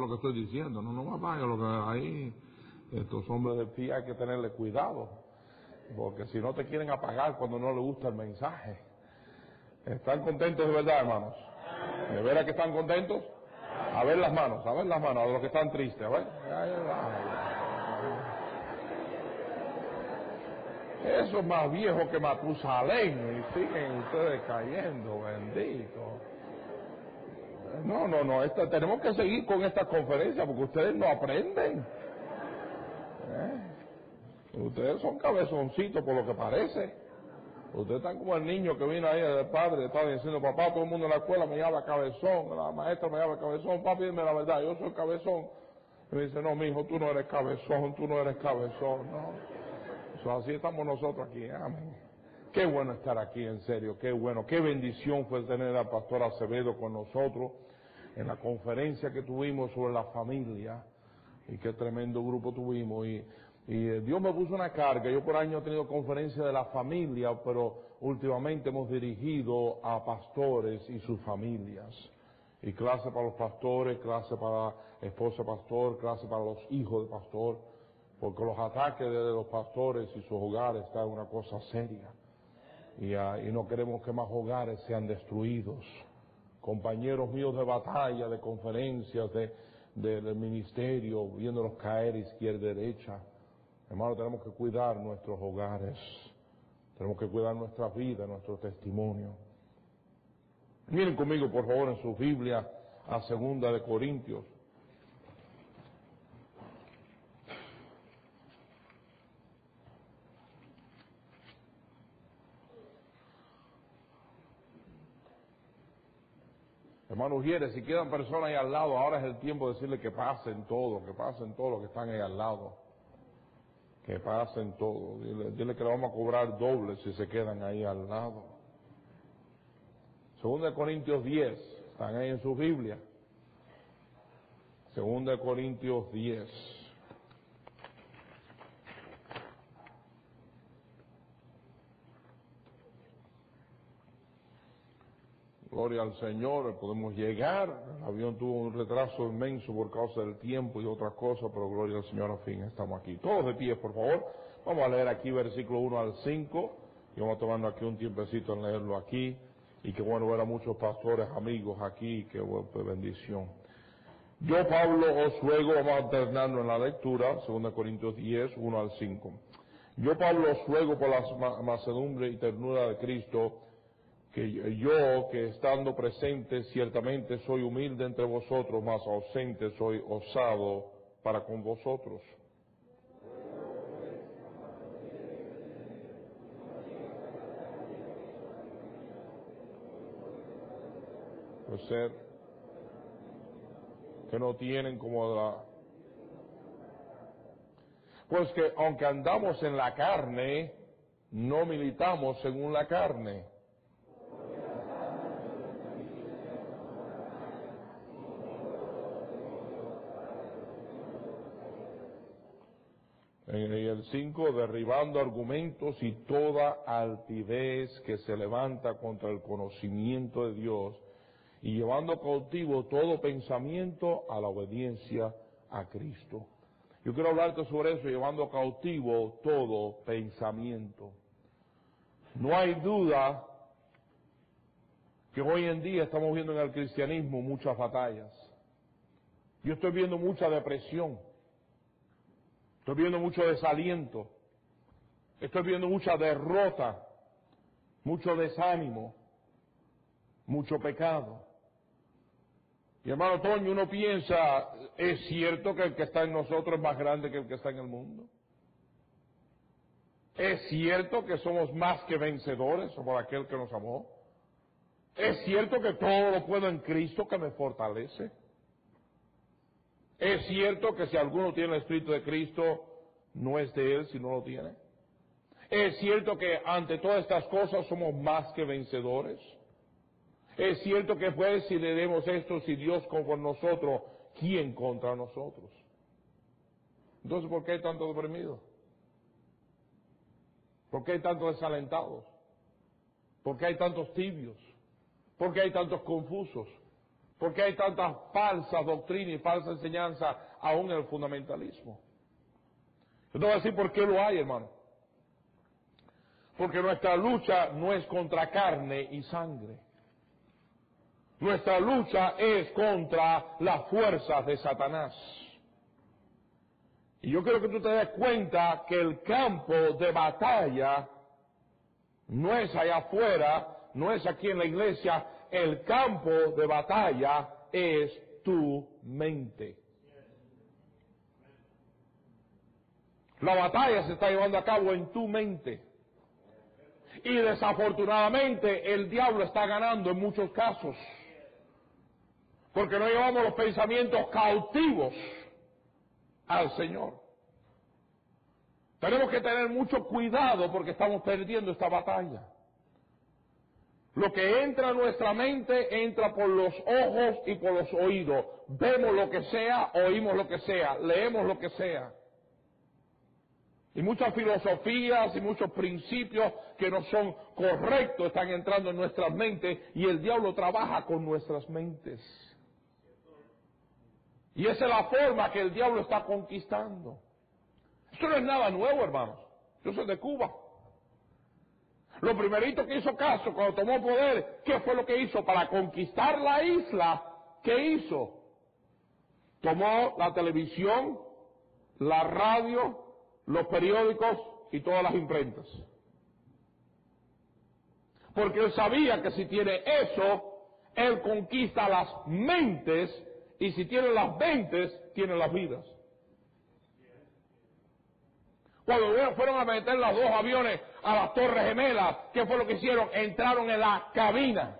lo que estoy diciendo, no, no vaya lo que ahí, estos hombres de pie hay que tenerle cuidado, porque si no te quieren apagar cuando no les gusta el mensaje. ¿Están contentos de verdad, hermanos? ¿De veras que están contentos? A ver las manos, a ver las manos, a los que están tristes, a ver. Eso es más viejo que Matusalén y siguen ustedes cayendo, bendito. No, no, no, esta, tenemos que seguir con esta conferencia porque ustedes no aprenden. ¿Eh? Ustedes son cabezoncitos por lo que parece. Ustedes están como el niño que vino ahí del padre, estaba diciendo, papá, todo el mundo en la escuela me llama cabezón, la maestra me llama cabezón, papi, dime la verdad, yo soy cabezón. Y me dice, no, mi hijo, tú no eres cabezón, tú no eres cabezón, no. así estamos nosotros aquí, amén. Qué bueno estar aquí, en serio, qué bueno, qué bendición fue tener al pastor Acevedo con nosotros en la conferencia que tuvimos sobre la familia y qué tremendo grupo tuvimos y, eh, Dios me puso una carga. Yo por año he tenido conferencia de la familia, pero últimamente hemos dirigido a pastores y sus familias. Y clase para los pastores, clase para esposa pastor, clase para los hijos de pastor, porque los ataques de los pastores y sus hogares están una cosa seria. Ah, y, no queremos que más hogares sean destruidos. Compañeros míos de batalla, de conferencias, de, del ministerio, viéndolos caer izquierda y derecha. Hermano, tenemos que cuidar nuestros hogares. Tenemos que cuidar nuestra vida, nuestro testimonio. Miren conmigo, por favor, en su Biblia a Segunda de Corintios. Hermano Ujieres, si quedan personas ahí al lado, ahora es el tiempo de decirle que pasen todo, que pasen todo lo que están ahí al lado. Que pasen todo. Dile, que le vamos a cobrar doble si se quedan ahí al lado. Segunda de Corintios 10, están ahí en su Biblia. Segunda de Corintios 10. Gloria al Señor, podemos llegar. El avión tuvo un retraso inmenso por causa del tiempo y otras cosas, pero gloria al Señor, al fin estamos aquí. Todos de pie, por favor. Vamos a leer aquí versículo 1 al 5 y vamos tomando aquí un tiempecito en leerlo aquí. Y qué bueno ver a muchos pastores, amigos aquí, qué bendición. Yo, Pablo, os ruego, vamos alternando en la lectura, 2 Corintios 10, 1 al 5. Yo, Pablo, os ruego por la macedumbre y ternura de Cristo, que yo, que estando presente, ciertamente soy humilde entre vosotros, mas ausente soy osado para con vosotros. Pues ser que no tienen como la... Pues que aunque andamos en la carne, no militamos según la carne En el 5, derribando argumentos y toda altivez que se levanta contra el conocimiento de Dios y llevando cautivo todo pensamiento a la obediencia a Cristo. Yo quiero hablarte sobre eso, llevando cautivo todo pensamiento. No hay duda que hoy en día estamos viendo en el cristianismo muchas batallas. Yo estoy viendo mucha depresión. Estoy viendo mucho desaliento. Estoy viendo mucha derrota, mucho desánimo, mucho pecado. Y hermano Toño, uno piensa, ¿es cierto que el que está en nosotros es más grande que el que está en el mundo? ¿Es cierto que somos más que vencedores por aquel que nos amó? ¿Es cierto que todo lo puedo en Cristo que me fortalece? Es cierto que si alguno tiene el Espíritu de Cristo, no es de Él si no lo tiene. Es cierto que ante todas estas cosas somos más que vencedores. Es cierto que pues si le demos esto, si Dios con nosotros, ¿quién contra nosotros? Entonces, ¿por qué hay tanto deprimidos? ¿Por qué hay tantos desalentados? ¿Por qué hay tantos tibios? ¿Por qué hay tantos confusos? ¿Por qué hay tantas falsas doctrinas y falsa enseñanza aún en el fundamentalismo? Yo te voy a decir por qué lo hay, hermano. Porque nuestra lucha no es contra carne y sangre. Nuestra lucha es contra las fuerzas de Satanás. Y yo quiero que tú te des cuenta que el campo de batalla no es allá afuera, no es aquí en la iglesia, el campo de batalla es tu mente. La batalla se está llevando a cabo en tu mente. Y desafortunadamente el diablo está ganando en muchos casos. Porque no llevamos los pensamientos cautivos al Señor. Tenemos que tener mucho cuidado porque estamos perdiendo esta batalla. Lo que entra a nuestra mente entra por los ojos y por los oídos. Vemos lo que sea, oímos lo que sea, leemos lo que sea. Y muchas filosofías y muchos principios que no son correctos están entrando en nuestras mentes y el diablo trabaja con nuestras mentes. Y esa es la forma que el diablo está conquistando. Esto no es nada nuevo, hermanos. Yo soy de Cuba. Lo primerito que hizo Castro cuando tomó poder, ¿qué fue lo que hizo? Para conquistar la isla, ¿qué hizo? Tomó la televisión, la radio, los periódicos y todas las imprentas. Porque él sabía que si tiene eso, él conquista las mentes y si tiene las mentes, tiene las vidas. Cuando fueron a meter los dos aviones a las Torres Gemelas, ¿qué fue lo que hicieron? Entraron en la cabina.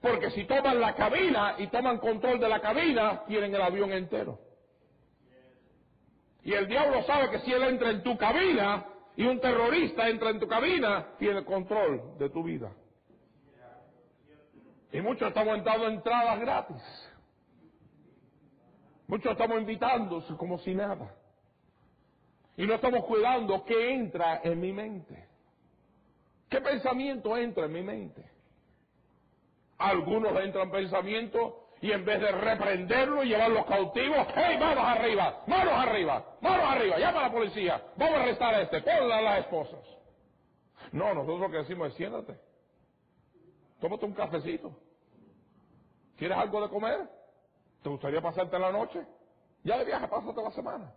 Porque si toman la cabina y toman control de la cabina, tienen el avión entero. Y el diablo sabe que si él entra en tu cabina y un terrorista entra en tu cabina, tiene control de tu vida. Y muchos estamos entrando entradas gratis. Muchos estamos invitándose como si nada. Y no estamos cuidando qué entra en mi mente. ¿Qué pensamiento entra en mi mente? Algunos entran pensamientos y en vez de reprenderlo y llevarlos cautivos, ¡hey, manos arriba! ¡Manos arriba! ¡Manos arriba! ¡Llama a la policía! ¡Vamos a arrestar a este! ¡Ponla a las esposas! No, nosotros lo que decimos es siéntate. Tómate un cafecito. ¿Quieres algo de comer? ¿Te gustaría pasarte la noche? Ya de viaje, pásate la semana.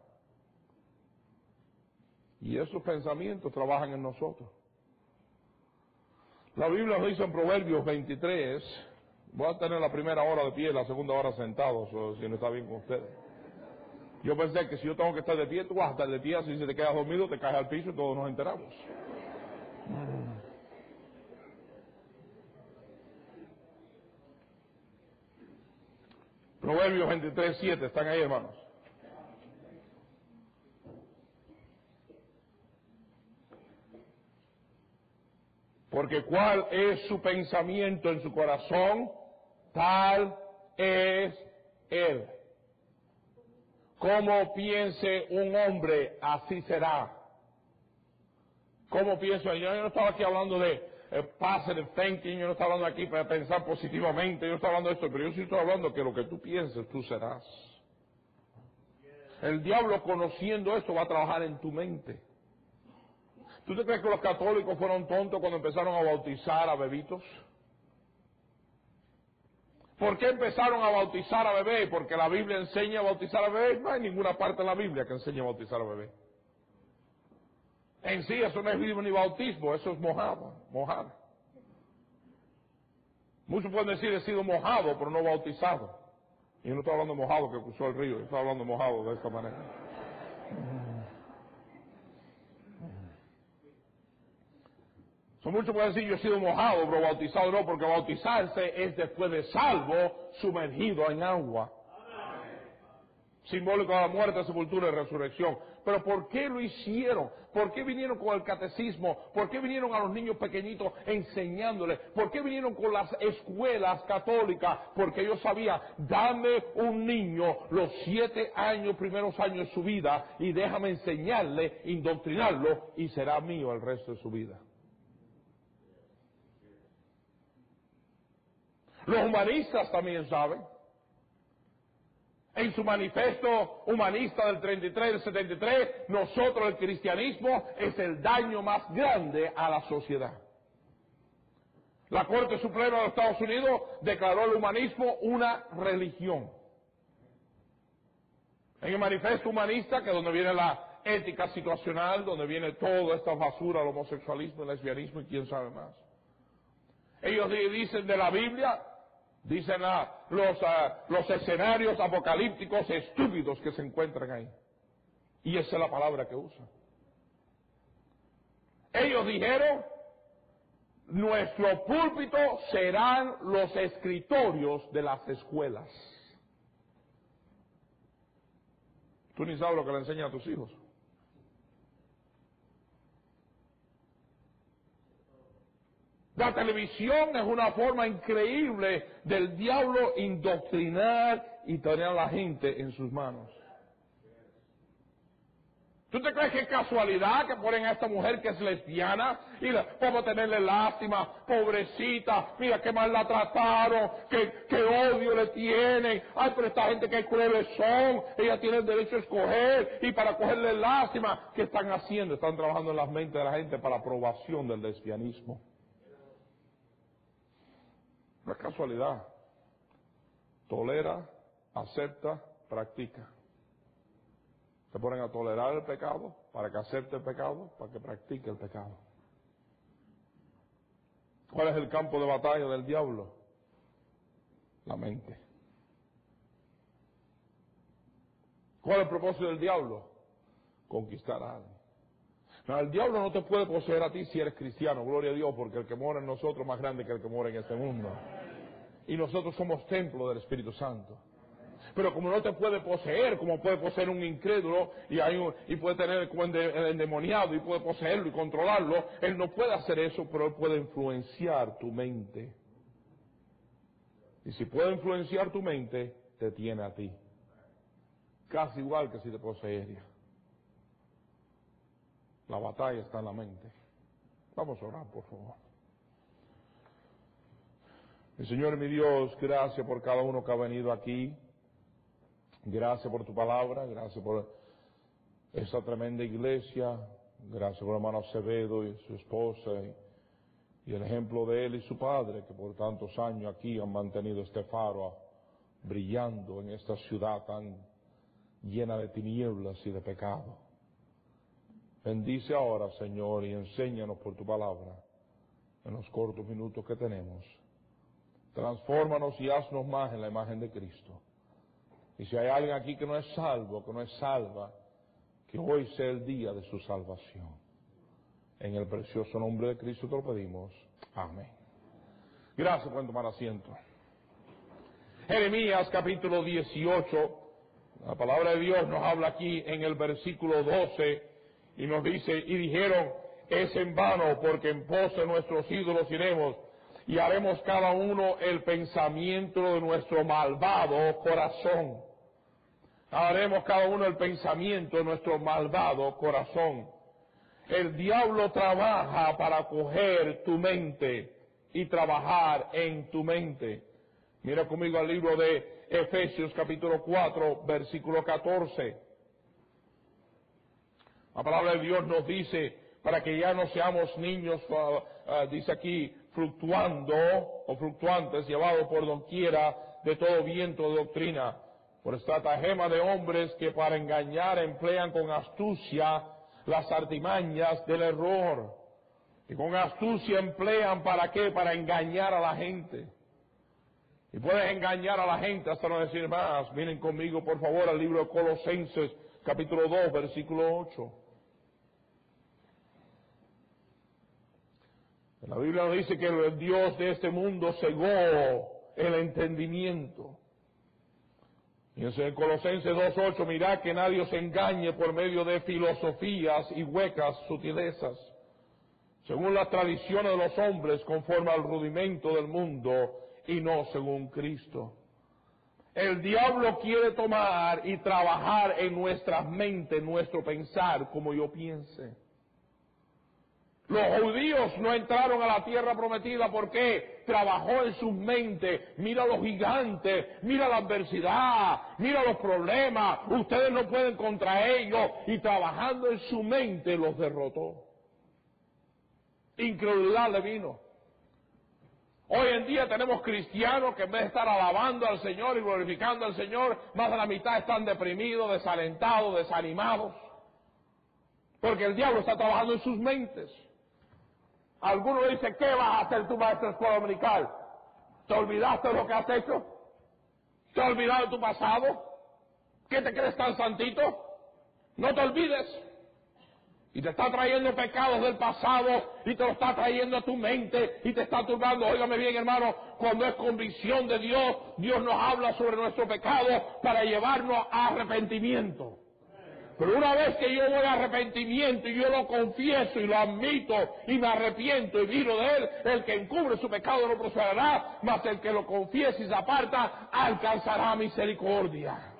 Y esos pensamientos trabajan en nosotros. La Biblia nos dice en Proverbios 23, voy a tener la primera hora de pie la segunda hora sentado, si no está bien con ustedes. Yo pensé que si yo tengo que estar de pie, tú vas a estar de pie, si te quedas dormido, te caes al piso y todos nos enteramos. Proverbios 23, 7, están ahí hermanos. Porque cuál es su pensamiento en su corazón, tal es él. Como piense un hombre, así será. ¿Cómo pienso? Yo no estaba aquí hablando de eh, positive thinking, yo no estaba hablando aquí para pensar positivamente, yo estaba hablando de esto, pero yo sí estoy hablando que lo que tú pienses, tú serás. El diablo conociendo esto va a trabajar en tu mente. ¿Tú te crees que los católicos fueron tontos cuando empezaron a bautizar a bebitos? ¿Por qué empezaron a bautizar a bebé? Porque la Biblia enseña a bautizar a bebé. No hay ninguna parte en la Biblia que enseñe a bautizar a bebé. En sí eso no es ni bautismo, eso es mojado, mojar. Muchos pueden decir he sido mojado, pero no bautizado. Y no estoy hablando de mojado que cruzó el río, estoy hablando de mojado de esta manera. Muchos pueden decir yo he sido mojado, pero bautizado no, porque bautizarse es después de salvo, sumergido en agua. Simbólico de la muerte, sepultura y resurrección. Pero ¿por qué lo hicieron? ¿Por qué vinieron con el catecismo? ¿Por qué vinieron a los niños pequeñitos enseñándoles? ¿Por qué vinieron con las escuelas católicas? Porque yo sabía, dame un niño los siete años, primeros años de su vida, y déjame enseñarle, indoctrinarlo, y será mío el resto de su vida. Los humanistas también saben. En su manifiesto humanista del 33 y del 73, nosotros el cristianismo es el daño más grande a la sociedad. La Corte Suprema de los Estados Unidos declaró el humanismo una religión. En el manifiesto humanista, que es donde viene la ética situacional, donde viene toda esta basura, el homosexualismo, el lesbianismo y quién sabe más. Ellos dicen de la Biblia, dicen los, los escenarios apocalípticos estúpidos que se encuentran ahí. Y esa es la palabra que usan. Ellos dijeron, nuestro púlpito serán los escritorios de las escuelas. Tú ni sabes lo que le enseñan a tus hijos. La televisión es una forma increíble del diablo indoctrinar y tener a la gente en sus manos. ¿Tú te crees que es casualidad que ponen a esta mujer que es lesbiana y vamos a tenerle lástima, pobrecita, mira qué mal la trataron, qué, odio le tienen, ay, pero esta gente que crueles son, ella tiene el derecho a escoger y para cogerle lástima, ¿qué están haciendo? Están trabajando en las mentes de la gente para aprobación del lesbianismo. No es casualidad. Tolera, acepta, practica. Se ponen a tolerar el pecado para que acepte el pecado, para que practique el pecado. ¿Cuál es el campo de batalla del diablo? La mente. ¿Cuál es el propósito del diablo? Conquistar a alguien. El diablo no te puede poseer a ti si eres cristiano, gloria a Dios, porque el que mora en nosotros es más grande que el que mora en este mundo. Y nosotros somos templo del Espíritu Santo. Pero como no te puede poseer, como puede poseer un incrédulo y, hay y puede tener el endemoniado y puede poseerlo y controlarlo, él no puede hacer eso, pero él puede influenciar tu mente. Y si puede influenciar tu mente, te tiene a ti. Casi igual que si te poseería. La batalla está en la mente. Vamos a orar, por favor. Mi Señor, mi Dios, gracias por cada uno que ha venido aquí. Gracias por tu palabra, gracias por esa tremenda iglesia, gracias por hermano Acevedo y su esposa y, el ejemplo de él y su padre que por tantos años aquí han mantenido este faro brillando en esta ciudad tan llena de tinieblas y de pecado. Bendice ahora, Señor, y enséñanos por tu palabra en los cortos minutos que tenemos. Transfórmanos y haznos más en la imagen de Cristo. Y si hay alguien aquí que no es salvo, que no es salva, que hoy sea el día de su salvación. En el precioso nombre de Cristo te lo pedimos. Amén. Gracias por tomar asiento. Jeremías capítulo 18. La palabra de Dios nos habla aquí en el versículo 12 y nos dice, y dijeron, es en vano porque en pos de nuestros ídolos iremos y haremos cada uno el pensamiento de nuestro malvado corazón haremos cada uno el pensamiento de nuestro malvado corazón. El diablo trabaja para coger tu mente y trabajar en tu mente. Mira conmigo al libro de Efesios capítulo 4, versículo 14. La palabra de Dios nos dice, para que ya no seamos niños, ah, dice aquí, fluctuando o fluctuantes, llevados por donquiera de todo viento de doctrina por estratagema de hombres que para engañar emplean con astucia las artimañas del error. Y con astucia emplean para qué? Para engañar a la gente. Y puedes engañar a la gente hasta no decir más. Miren conmigo, por favor, al libro de Colosenses, capítulo 2, versículo 8. La Biblia dice que el Dios de este mundo cegó el entendimiento y en Colosenses 2.8, mirad que nadie os engañe por medio de filosofías y huecas sutilezas, según las tradiciones de los hombres, conforme al rudimento del mundo y no según Cristo. El diablo quiere tomar y trabajar en nuestra mente, nuestro pensar, como yo piense. Los judíos no entraron a la tierra prometida porque trabajó en sus mentes. Mira los gigantes, mira la adversidad, mira los problemas. Ustedes no pueden contra ellos. Y trabajando en su mente los derrotó. Incredulidad le vino. Hoy en día tenemos cristianos que en vez de estar alabando al Señor y glorificando al Señor, más de la mitad están deprimidos, desalentados, desanimados. Porque el diablo está trabajando en sus mentes. Alguno dice, ¿qué vas a hacer tu maestro escuela dominical? ¿Te olvidaste de lo que has hecho? ¿Te has olvidado de tu pasado? ¿Qué te crees tan santito? No te olvides. Y te está trayendo pecados del pasado y te lo está trayendo a tu mente y te está turbando. Óigame bien, hermano, cuando es convicción de Dios, Dios nos habla sobre nuestro pecado para llevarnos a arrepentimiento. Pero una vez que yo voy a arrepentimiento y yo lo confieso y lo admito y me arrepiento y viro de él, el que encubre su pecado no prosperará, mas el que lo confiese y se aparta alcanzará misericordia.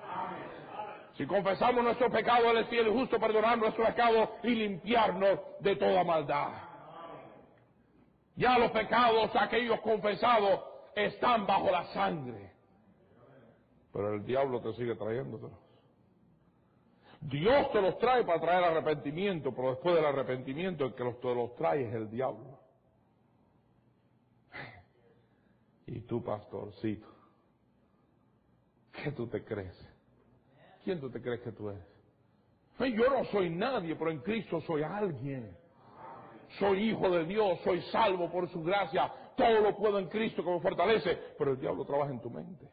Si confesamos nuestro pecado, Él es justo perdonar nuestro pecado y limpiarnos de toda maldad. Ya los pecados, aquellos confesados, están bajo la sangre. Pero el diablo te sigue trayéndotelos. Dios te los trae para traer arrepentimiento, pero después del arrepentimiento el que los, te los trae es el diablo. Y tú, pastorcito, ¿qué tú te crees? ¿Quién tú te crees que tú eres? Yo no soy nadie, pero en Cristo soy alguien. Soy hijo de Dios, soy salvo por su gracia. Todo lo puedo en Cristo que me fortalece. Pero el diablo trabaja en tu mente.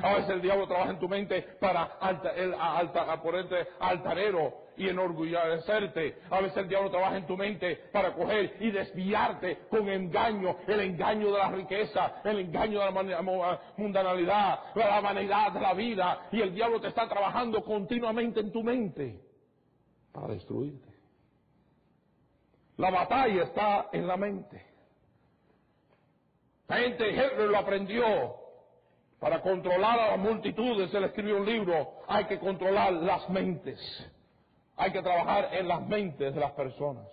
A veces el diablo trabaja en tu mente para alta, el, alta, ponerte y enorgullecerte. A veces el diablo trabaja en tu mente para coger y desviarte con engaño, el engaño de la riqueza, el engaño de la mundanalidad, la vanidad de la vida. Y el diablo te está trabajando continuamente en tu mente para destruirte. La batalla está en la mente. La gente, Hitler lo aprendió para controlar a las multitudes, él escribió un libro, hay que controlar las mentes. Hay que trabajar en las mentes de las personas.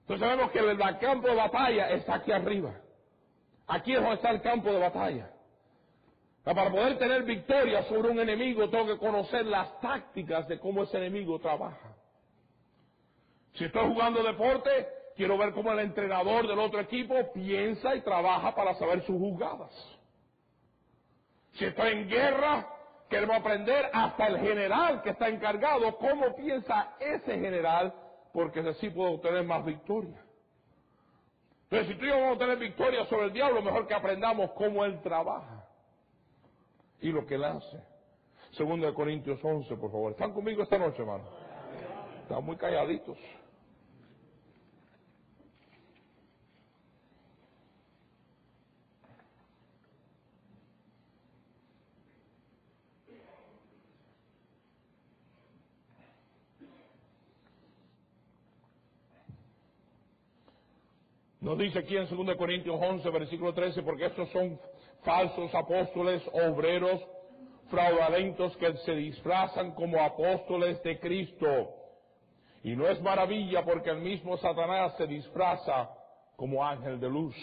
Entonces sabemos que el campo de batalla está aquí arriba. Aquí es donde está el campo de batalla. Para poder tener victoria sobre un enemigo tengo que conocer las tácticas de cómo ese enemigo trabaja. Si estoy jugando deporte, quiero ver cómo el entrenador del otro equipo piensa y trabaja para saber sus jugadas. Si estoy en guerra, queremos aprender hasta el general que está encargado, cómo piensa ese general, porque así puedo obtener más victoria. Entonces, si tú y yo vamos a obtener victoria sobre el diablo, mejor que aprendamos cómo él trabaja y lo que él hace. Segundo de Corintios 11, por favor. ¿Están conmigo esta noche, hermano? Están muy calladitos. Nos dice aquí en 2 Corintios 11, versículo 13, porque estos son falsos apóstoles, obreros, fraudulentos que se disfrazan como apóstoles de Cristo. Y no es maravilla porque el mismo Satanás se disfraza como ángel de luz.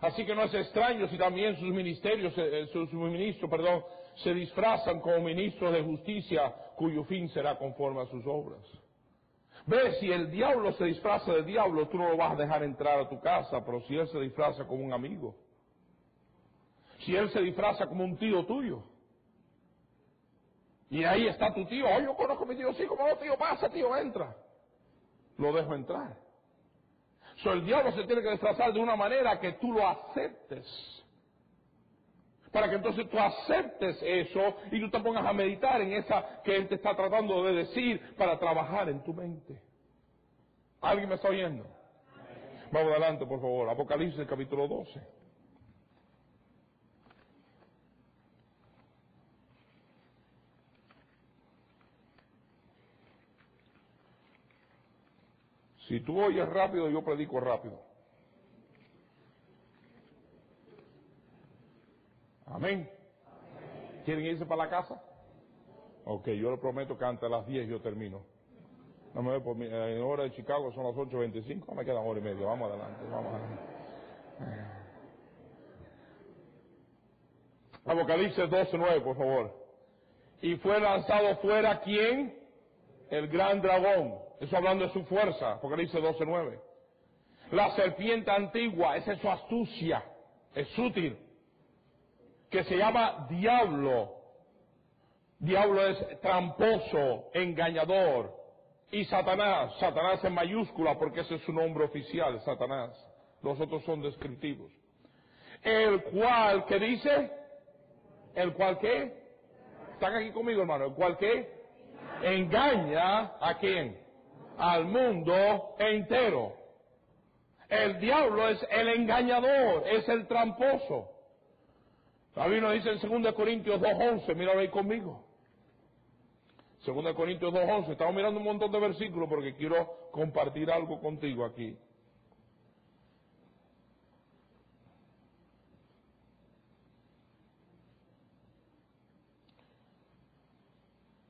Así que no es extraño si también sus ministerios, eh, eh, sus ministros, perdón, se disfrazan como ministros de justicia cuyo fin será conforme a sus obras. Ve, si el diablo se disfraza de diablo, tú no lo vas a dejar entrar a tu casa, pero si él se disfraza como un amigo, si él se disfraza como un tío tuyo, y ahí está tu tío, oh, yo conozco a mi tío, sí, como no, tío, pasa, tío, entra, lo dejo entrar. So, el diablo se tiene que disfrazar de una manera que tú lo aceptes para que entonces tú aceptes eso y tú te pongas a meditar en esa que Él te está tratando de decir para trabajar en tu mente. ¿Alguien me está oyendo? Vamos adelante, por favor. Apocalipsis capítulo 12. Si tú oyes rápido, yo predico rápido. Amén. ¿Quieren irse para la casa? Ok, yo le prometo que antes de las 10 yo termino. No me por mi, en hora de Chicago son las 8.25, me queda hora y media. Vamos adelante, vamos adelante. Apocalipsis 12.9, por favor. Y fue lanzado fuera quién? El gran dragón. Eso hablando de su fuerza. Apocalipsis 12.9. La serpiente antigua, esa es su astucia. Es sutil. Que se llama diablo. Diablo es tramposo, engañador. Y Satanás, Satanás en mayúscula porque ese es su nombre oficial, Satanás. Los otros son descriptivos. El cual, ¿qué dice? El cual qué? Están aquí conmigo, hermano. El cual qué? Engaña a quién? Al mundo entero. El diablo es el engañador, es el tramposo. La Biblia dice en 2 Corintios 2.11, mira ahí conmigo. 2 Corintios 2.11, estamos mirando un montón de versículos porque quiero compartir algo contigo aquí.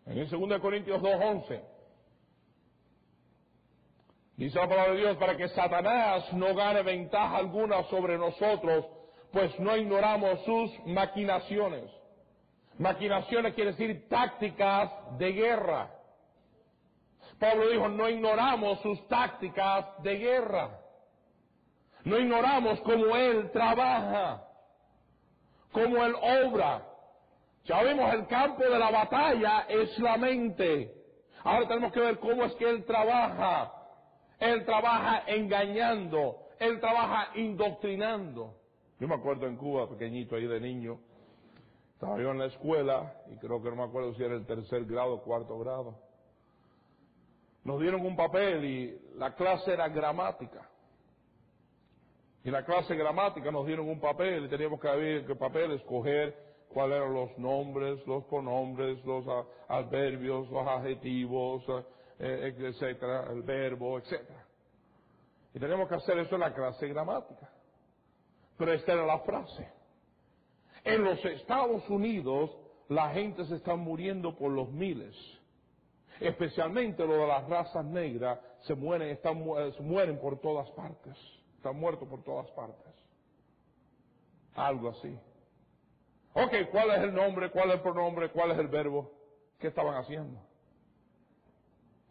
En el 2 Corintios 2.11 dice la palabra de Dios para que Satanás no gane ventaja alguna sobre nosotros, pues no ignoramos sus maquinaciones. Maquinaciones quiere decir tácticas de guerra. Pablo dijo, no ignoramos sus tácticas de guerra. No ignoramos cómo Él trabaja, cómo Él obra. Ya vimos el campo de la batalla es la mente. Ahora tenemos que ver cómo es que Él trabaja. Él trabaja engañando, Él trabaja indoctrinando. Yo me acuerdo en Cuba, pequeñito ahí de niño, estaba yo en la escuela, y creo que no me acuerdo si era el tercer grado o cuarto grado. Nos dieron un papel y la clase era gramática. Y la clase gramática nos dieron un papel y teníamos que abrir el papel, escoger cuáles eran los nombres, los pronombres, los adverbios, los adjetivos, eh, etcétera, el verbo, etcétera. Y teníamos que hacer eso en la clase gramática. Pero esta era la frase. En los Estados Unidos la gente se está muriendo por los miles. Especialmente lo de las razas negras se mueren, están, se mueren por todas partes. Están muertos por todas partes. Algo así. Ok, ¿cuál es el nombre? ¿Cuál es el pronombre? ¿Cuál es el verbo? ¿Qué estaban haciendo?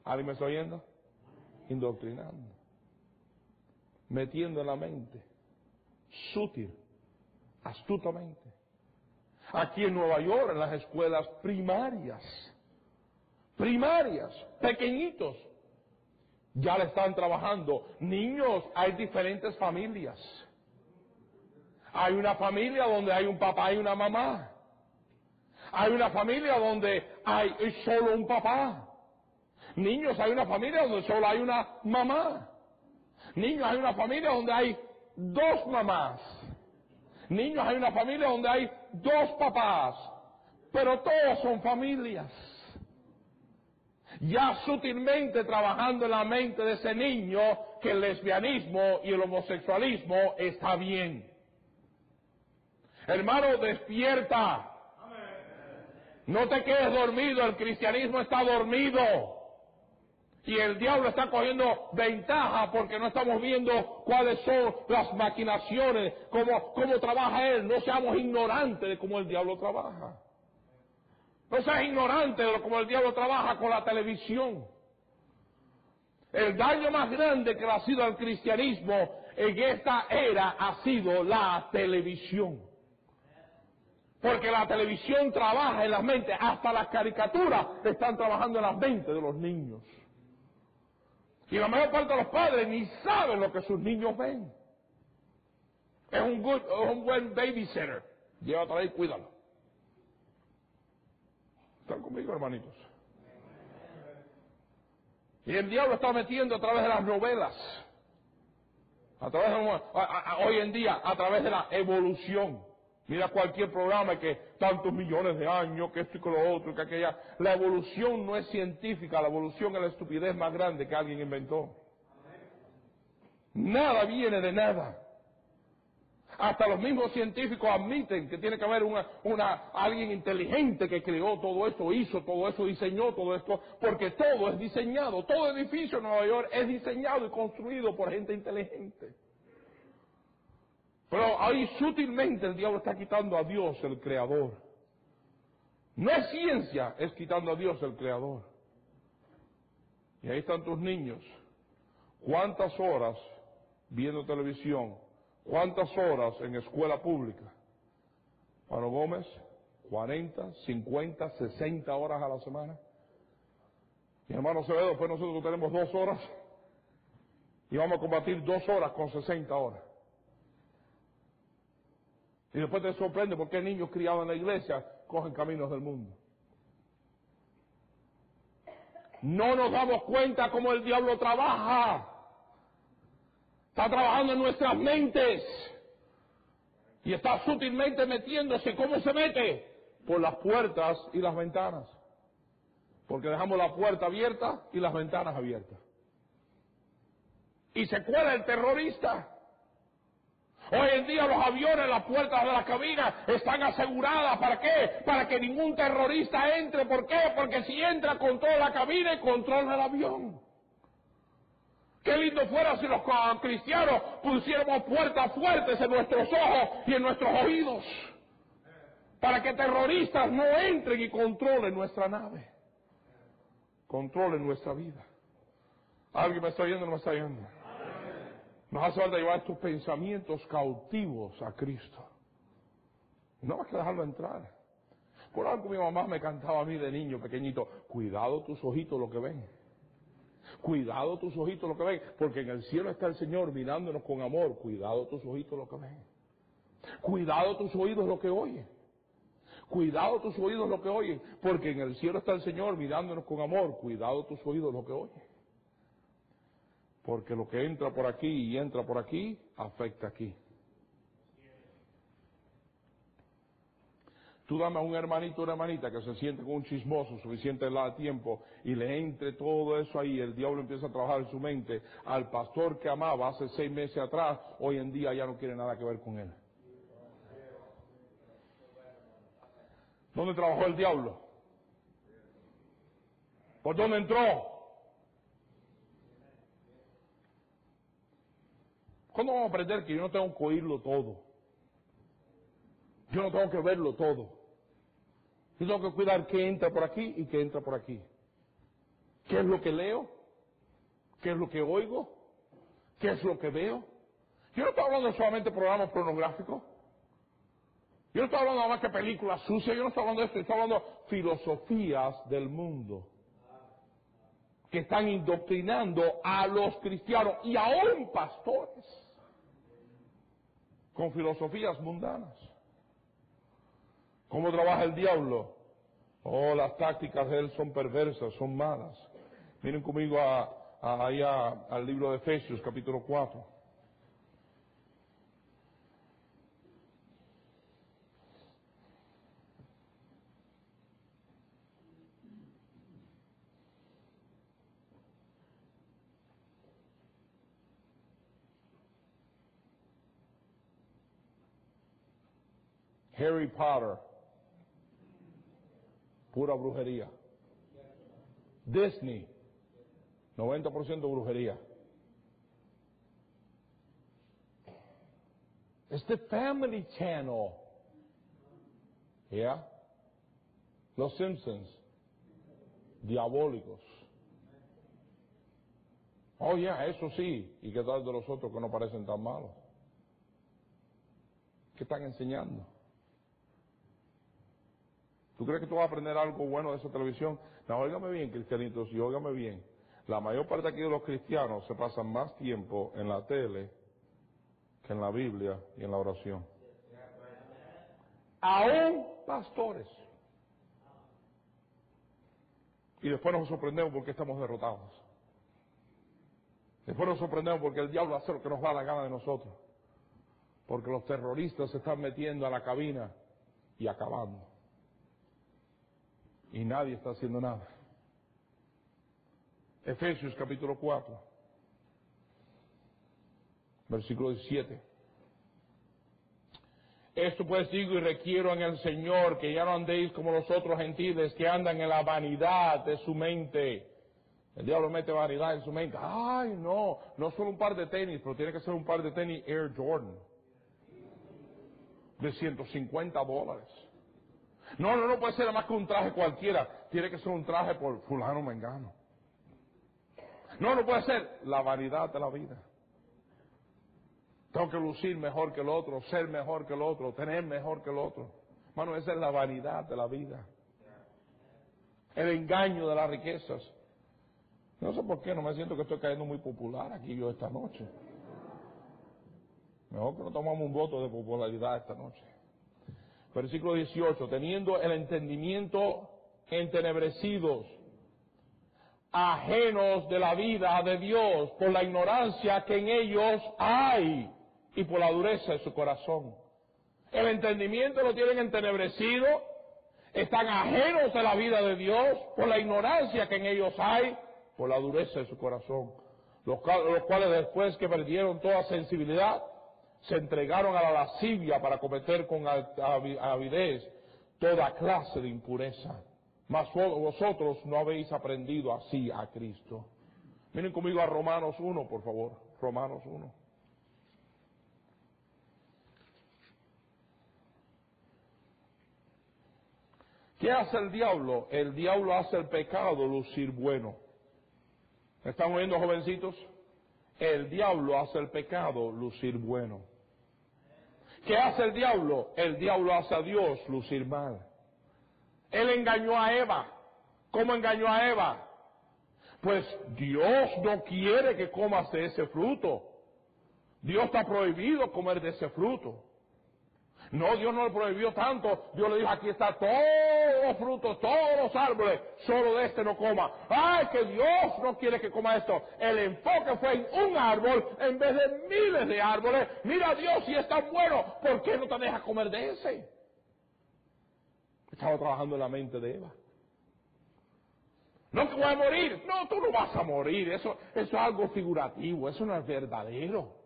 ¿Alguien me está oyendo? Indoctrinando. Metiendo en la mente. Sutil. Astutamente aquí en Nueva York, en las escuelas primarias. Primarias, pequeñitos. Ya le están trabajando. Niños, hay diferentes familias. Hay una familia donde hay un papá y una mamá. Hay una familia donde hay solo un papá. Niños, hay una familia donde solo hay una mamá. Niños, hay una familia donde hay dos mamás. Niños, hay una familia donde hay dos papás, pero todos son familias. Ya sutilmente trabajando en la mente de ese niño que el lesbianismo y el homosexualismo está bien. Hermano, despierta. No te quedes dormido, el cristianismo está dormido. Y el diablo está cogiendo ventaja porque no estamos viendo cuáles son las maquinaciones, cómo, cómo trabaja él. No seamos ignorantes de cómo el diablo trabaja. No seas ignorante de cómo el diablo trabaja con la televisión. El daño más grande que ha sido al cristianismo en esta era ha sido la televisión. Porque la televisión trabaja en las mentes, hasta las caricaturas están trabajando en las mentes de los niños. Y la mayor parte de los padres ni saben lo que sus niños ven. Es un, good, es un buen babysitter. Llévatelo ahí, cuídalo. ¿Están conmigo, hermanitos? Y el diablo está metiendo a través de las novelas, a través de, hoy en día, a través de la evolución. Mira cualquier programa que tantos millones de años, que esto y que lo otro, que aquella. La evolución no es científica, la evolución es la estupidez más grande que alguien inventó. Nada viene de nada. Hasta los mismos científicos admiten que tiene que haber una, una, alguien inteligente que creó todo esto, hizo todo eso, diseñó todo esto, porque todo es diseñado, todo edificio en Nueva York es diseñado y construido por gente inteligente. Pero ahí sutilmente el diablo está quitando a Dios, el creador. No es ciencia, es quitando a Dios, el creador. Y ahí están tus niños. ¿Cuántas horas viendo televisión? ¿Cuántas horas en escuela pública? Juan Gómez, 40, 50, 60 horas a la semana. Mi hermano Cebedo, después nosotros tenemos dos horas y vamos a combatir dos horas con 60 horas. Y después te sorprende por qué niños criados en la iglesia cogen caminos del mundo. No nos damos cuenta cómo el diablo trabaja. Está trabajando en nuestras mentes. Y está sutilmente metiéndose. ¿Cómo se mete? Por las puertas y las ventanas. Porque dejamos la puerta abierta y las ventanas abiertas. Y se cuela el terrorista. Hoy en día los aviones, las puertas de la cabina están aseguradas. ¿Para qué? Para que ningún terrorista entre. ¿Por qué? Porque si entra, controla la cabina y controla el avión. Qué lindo fuera si los cristianos pusiéramos puertas fuertes en nuestros ojos y en nuestros oídos. Para que terroristas no entren y controlen nuestra nave. Controlen nuestra vida. ¿Alguien me está oyendo o no me está oyendo? Nos hace falta llevar estos pensamientos cautivos a Cristo. No vas a dejarlo entrar. Por algo mi mamá me cantaba a mí de niño pequeñito, cuidado tus ojitos lo que ven. Cuidado tus ojitos lo que ven, porque en el cielo está el Señor mirándonos con amor. Cuidado tus ojitos lo que ven. Cuidado tus oídos lo que oyen. Cuidado tus oídos lo que oyen, porque en el cielo está el Señor mirándonos con amor. Cuidado tus oídos lo que oyen. Porque lo que entra por aquí y entra por aquí, afecta aquí. Tú dame a un hermanito o una hermanita que se siente con un chismoso suficiente tiempo y le entre todo eso ahí, el diablo empieza a trabajar en su mente. Al pastor que amaba hace seis meses atrás, hoy en día ya no quiere nada que ver con él. ¿Dónde trabajó el diablo? ¿Por dónde entró? ¿Cuándo vamos a aprender que yo no tengo que oírlo todo? Yo no tengo que verlo todo. Yo tengo que cuidar qué entra por aquí y qué entra por aquí. ¿Qué es lo que leo? ¿Qué es lo que oigo? ¿Qué es lo que veo? Yo no estoy hablando solamente de programas pornográficos. Yo no estoy hablando nada más que películas sucias. Yo no estoy hablando de esto. Estoy hablando de filosofías del mundo que están indoctrinando a los cristianos y aún pastores con filosofías mundanas. ¿Cómo trabaja el diablo? Oh, las tácticas de él son perversas, son malas. Miren conmigo a, allá al libro de Efesios, capítulo 4. Harry Potter, pura brujería. Disney, 90% brujería. Este Family Channel, ¿ya? Los Simpsons, diabólicos. Oh, ya, eso sí. ¿Y qué tal de los otros que no parecen tan malos? ¿Qué están enseñando? ¿Tú crees que tú vas a aprender algo bueno de esa televisión? No, óigame bien, cristianitos, y óigame bien. La mayor parte aquí de los cristianos se pasan más tiempo en la tele que en la Biblia y en la oración. Aún pastores. Y después nos sorprendemos porque estamos derrotados. Después nos sorprendemos porque el diablo hace lo que nos va a la gana de nosotros. Porque los terroristas se están metiendo a la cabina y acabando y nadie está haciendo nada. Efesios capítulo 4, versículo 17. Esto pues digo y requiero en el Señor que ya no andéis como los otros gentiles que andan en la vanidad de su mente. El diablo mete vanidad en su mente. Ay, no, no solo un par de tenis, pero tiene que ser un par de tenis Air Jordan de 150 dólares. No, no, no puede ser más que un traje cualquiera. Tiene que ser un traje por fulano mengano. No, no puede ser la vanidad de la vida. Tengo que lucir mejor que el otro, ser mejor que el otro, tener mejor que el otro. Hermano, esa es la vanidad de la vida. El engaño de las riquezas. No sé por qué, no me siento que estoy cayendo muy popular aquí yo esta noche. Mejor que no tomamos un voto de popularidad esta noche. Versículo 18, teniendo el entendimiento entenebrecidos, ajenos de la vida de Dios por la ignorancia que en ellos hay y por la dureza de su corazón. El entendimiento lo tienen entenebrecido, están ajenos de la vida de Dios por la ignorancia que en ellos hay, por la dureza de su corazón. Los, cuales después que perdieron toda sensibilidad, se entregaron a la lascivia para cometer con avidez toda clase de impureza. Mas vosotros no habéis aprendido así a Cristo. Miren conmigo a Romanos 1, por favor. Romanos 1. ¿Qué hace el diablo? El diablo hace el pecado lucir bueno. ¿Me están oyendo, jovencitos? El diablo hace el pecado lucir bueno. ¿Qué hace el diablo? El diablo hace a Dios lucir mal. Él engañó a Eva. ¿Cómo engañó a Eva? Pues Dios no quiere que comas de ese fruto. Dios está prohibido comer de ese fruto. No, Dios no le prohibió tanto. Dios le dijo, aquí está todos los frutos, todos los árboles, solo de este no coma. Ay, que Dios no quiere que coma esto. El enfoque fue en un árbol en vez de miles de árboles. Mira Dios, si es tan bueno, ¿por qué no te deja comer de ese? Estaba trabajando en la mente de Eva. No que voy a morir. No, tú no vas a morir. Eso, eso es algo figurativo. Eso no es verdadero.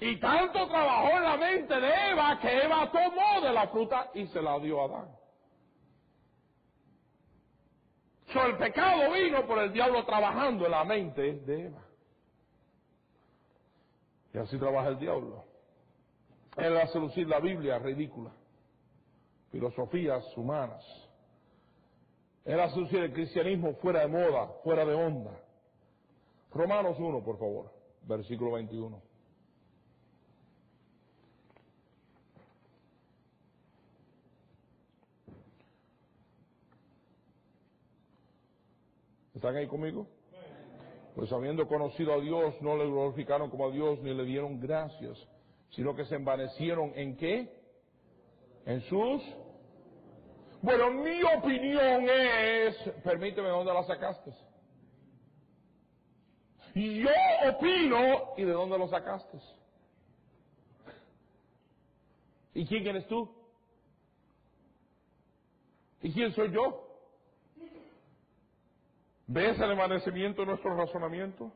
Y tanto trabajó en la mente de Eva que Eva tomó de la fruta y se la dio a Adán. So, el pecado vino por el diablo trabajando en la mente de Eva. Y así trabaja el diablo. Él hace lucir la Biblia ridícula. Filosofías humanas. Él hace lucir el cristianismo fuera de moda, fuera de onda. Romanos 1, por favor, versículo 21. ¿Están ahí conmigo? Pues habiendo conocido a Dios, no le glorificaron como a Dios ni le dieron gracias, sino que se envanecieron en qué? En sus... Bueno, mi opinión es, permíteme, ¿dónde la sacaste? Yo opino, ¿y de dónde lo sacaste? ¿Y quién eres tú? ¿Y quién soy yo? ¿Ves el emanecimiento de nuestro razonamiento?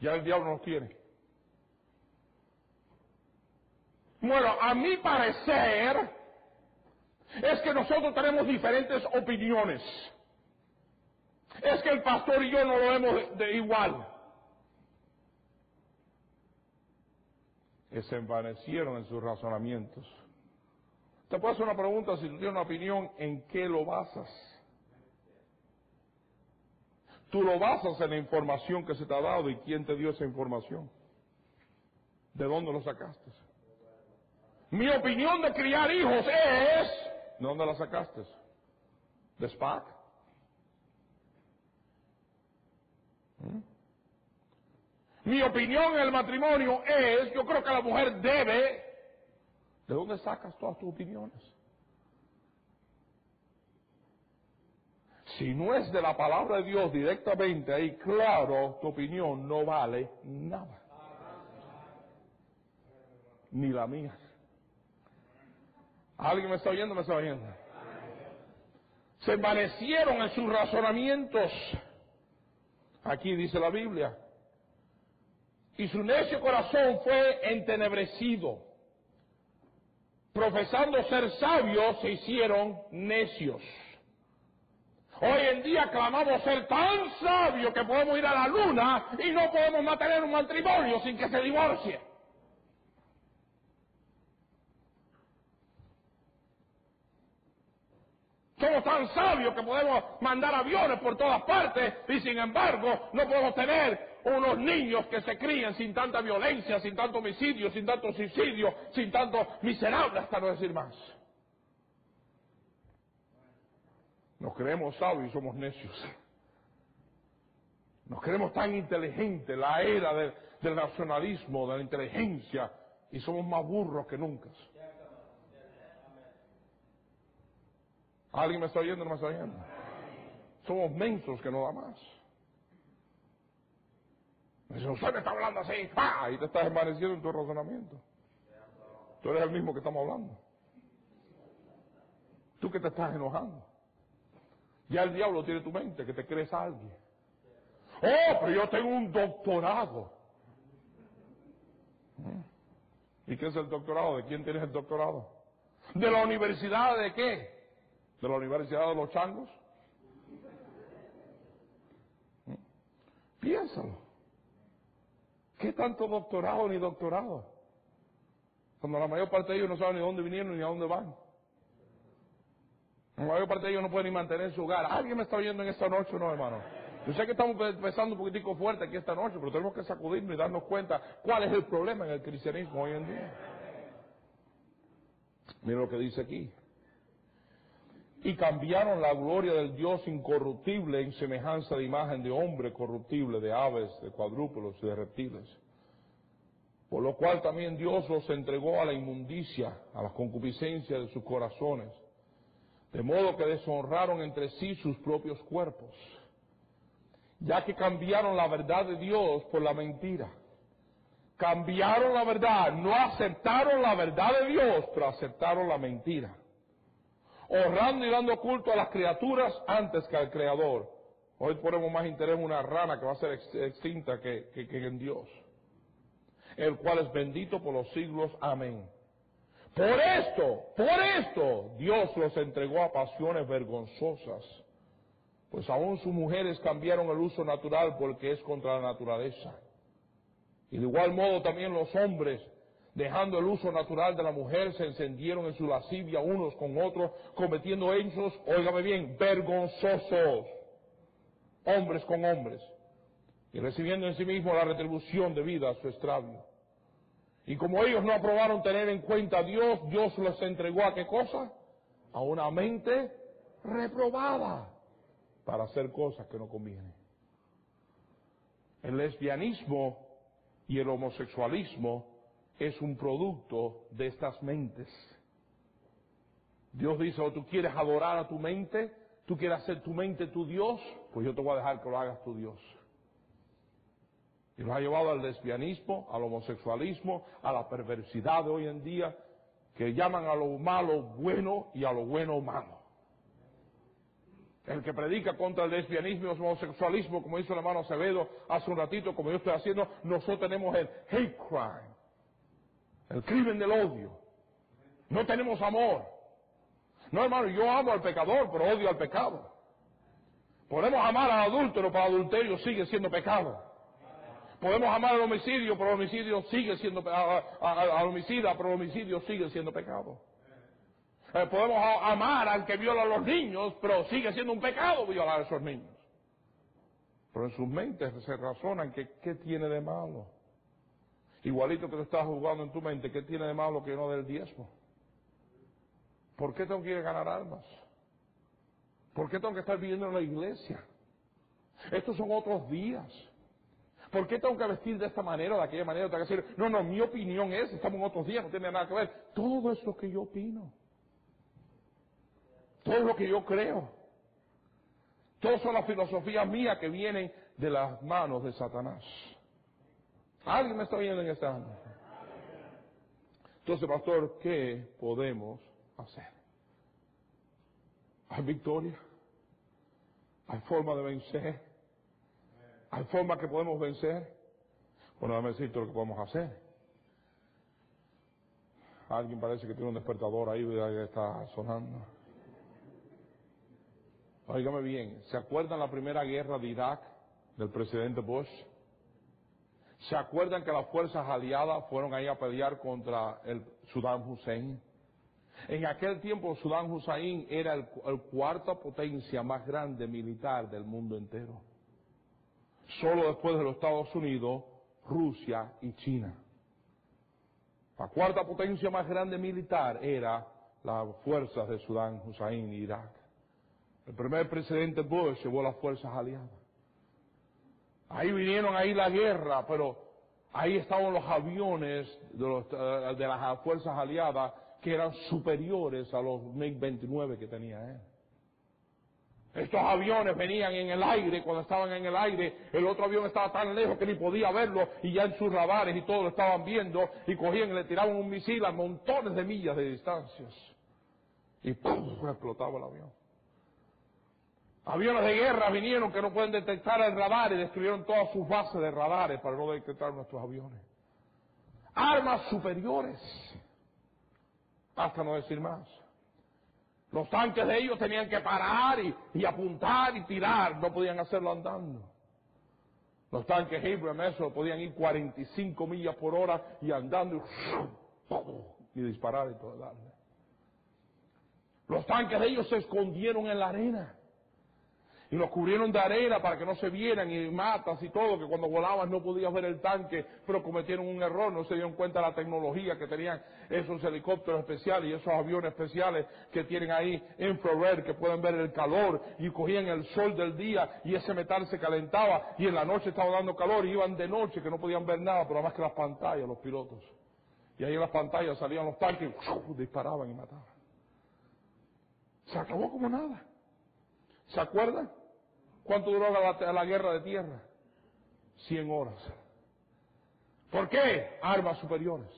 Ya el diablo nos tiene. Bueno, a mi parecer es que nosotros tenemos diferentes opiniones. Es que el pastor y yo no lo vemos de, igual. Se envanecieron en sus razonamientos. Te puedo hacer una pregunta, si tú tienes una opinión, ¿en qué lo basas? Tú lo basas en la información que se te ha dado y quién te dio esa información. ¿De dónde lo sacaste? Mi opinión de criar hijos es... ¿De dónde la sacaste? ¿De SPAC? ¿Mm? Mi opinión en el matrimonio es, yo creo que la mujer debe... ¿De dónde sacas todas tus opiniones? Si no es de la palabra de Dios directamente ahí, claro, tu opinión no vale nada. Ni la mía. ¿Alguien me está oyendo? ¿Me está oyendo? Se envanecieron en sus razonamientos. Aquí dice la Biblia. y su necio corazón fue entenebrecido. Profesando ser sabios, se hicieron necios. Hoy en día clamamos ser tan sabios que podemos ir a la luna y no podemos mantener un matrimonio sin que se divorcie. Somos tan sabios que podemos mandar aviones por todas partes y sin embargo no podemos tener unos niños que se críen sin tanta violencia, sin tanto homicidio, sin tanto suicidio, sin tanto miserable, hasta no decir más. Nos creemos sabios y somos necios. Nos creemos tan inteligentes, la era del, del nacionalismo, de la inteligencia, y somos más burros que nunca. ¿Alguien me está oyendo o no me está oyendo? Somos mensos que no da más. dice, usted me está hablando así, ¡ah! Y te estás envaneciendo en tu razonamiento. Tú eres el mismo que estamos hablando. Tú que te estás enojando. Ya el diablo tiene tu mente, que te crees a alguien. Oh, pero yo tengo un doctorado. ¿Y qué es el doctorado? ¿De quién tienes el doctorado? ¿De la universidad de qué? de la Universidad de los Changos? ¿Mm? Piénsalo. ¿Qué tanto doctorado ni doctorado? Cuando la mayor parte de ellos no saben ni dónde vinieron ni a dónde van. La mayor parte de ellos no pueden ni mantener su hogar. ¿Alguien me está oyendo en esta noche no, hermano? Yo sé que estamos empezando un poquitico fuerte aquí esta noche, pero tenemos que sacudirnos y darnos cuenta cuál es el problema en el cristianismo hoy en día. Mira lo que dice aquí y cambiaron la gloria del Dios incorruptible en semejanza de imagen de hombre corruptible, de aves, de cuadrúpedos y de reptiles. Por lo cual también Dios los entregó a la inmundicia, a la concupiscencia de sus corazones, de modo que deshonraron entre sí sus propios cuerpos, ya que cambiaron la verdad de Dios por la mentira. Cambiaron la verdad, no aceptaron la verdad de Dios, pero aceptaron la mentira honrando y dando culto a las criaturas antes que al Creador. Hoy ponemos más interés en una rana que va a ser extinta que, en Dios, el cual es bendito por los siglos. Amén. Por esto, por esto, Dios los entregó a pasiones vergonzosas, pues aún sus mujeres cambiaron el uso natural porque es contra la naturaleza. Y de igual modo también los hombres dejando el uso natural de la mujer, se encendieron en su lascivia unos con otros, cometiendo hechos, óigame bien, vergonzosos, hombres con hombres, y recibiendo en sí mismo la retribución debida a su extravío. Y como ellos no aprobaron tener en cuenta a Dios, Dios les entregó a qué cosa? A una mente reprobada para hacer cosas que no convienen. El lesbianismo y el homosexualismo es un producto de estas mentes. Dios dice, o oh, tú quieres adorar a tu mente, tú quieres hacer tu mente tu Dios, pues yo te voy a dejar que lo hagas tu Dios. Y nos ha llevado al lesbianismo, al homosexualismo, a la perversidad de hoy en día, que llaman a lo malo bueno y a lo bueno malo. El que predica contra el lesbianismo y el homosexualismo, como hizo el hermano Acevedo hace un ratito, como yo estoy haciendo, nosotros tenemos el hate crime el crimen del odio. No tenemos amor. No, hermano, yo amo al pecador, pero odio al pecado. Podemos amar al adúltero, pero adulterio sigue siendo pecado. Podemos amar al homicidio, pero el homicidio sigue siendo al homicida, pero el homicidio sigue siendo pecado. Eh, podemos amar al que viola a los niños, pero sigue siendo un pecado violar a esos niños. Pero en sus mentes se razonan que qué tiene de malo. Igualito que tú estás jugando en tu mente, ¿qué tiene de malo que no del diezmo? ¿Por qué tengo que ir a ganar almas? ¿Por qué tengo que estar viviendo en la iglesia? Estos son otros días. ¿Por qué tengo que vestir de esta manera o de aquella manera? Tengo que decir, no, no, mi opinión es, estamos en otros días, no tiene nada que ver. Todo es lo que yo opino. Todo es lo que yo creo. Todo son las filosofías mías que vienen de las manos de Satanás. ¿Alguien me está viendo en esta noche? Entonces, pastor, ¿qué podemos hacer? ¿Hay victoria? ¿Hay forma de vencer? ¿Hay forma que podemos vencer? Bueno, déjame decirte lo que podemos hacer. Alguien parece que tiene un despertador ahí que está sonando. Óigame bien, ¿se acuerdan la primera guerra de Irak del presidente Bush? ¿Se acuerdan que las fuerzas aliadas fueron ahí a pelear contra el Saddam Hussein? En aquel tiempo Saddam Hussein era el, el cuarta potencia más grande militar del mundo entero. Solo después de los Estados Unidos, Rusia y China. La cuarta potencia más grande militar era las fuerzas de Saddam Hussein Irak. El primer presidente Bush llevó las fuerzas aliadas. Ahí vinieron ahí la guerra, pero ahí estaban los aviones de, eh, de las fuerzas aliadas que eran superiores a los MiG-29 que tenía él. Estos aviones venían en el aire, cuando estaban en el aire, el otro avión estaba tan lejos que ni podía verlo y ya en sus radares y todo lo estaban viendo y cogían y le tiraban un misil a montones de millas de distancias. Y ¡pum! explotaba el avión. Aviones de guerra vinieron que no pueden detectar el radar y destruyeron todas sus bases de radares para no detectar nuestros aviones. Armas superiores, hasta no decir más. Los tanques de ellos tenían que parar y, apuntar y tirar, no podían hacerlo andando. Los tanques Abrams eso podían ir 45 millas por hora y andando y, disparar y todo darle. Los tanques de ellos se escondieron en la arena y los cubrieron de arena para que no se vieran y matas y todo, que cuando volaban no podías ver el tanque, pero cometieron un error, no se dieron cuenta de la tecnología que tenían esos helicópteros especiales y esos aviones especiales que tienen ahí infrared, que pueden ver el calor y cogían el sol del día y ese metal se calentaba y en la noche estaba dando calor y iban de noche que no podían ver nada, pero más que las pantallas, los pilotos. Y ahí en las pantallas salían los tanques y disparaban y mataban. Se acabó como nada. ¿Se acuerdan? ¿Cuánto duró la, guerra de tierra? Cien horas. ¿Por qué? Armas superiores.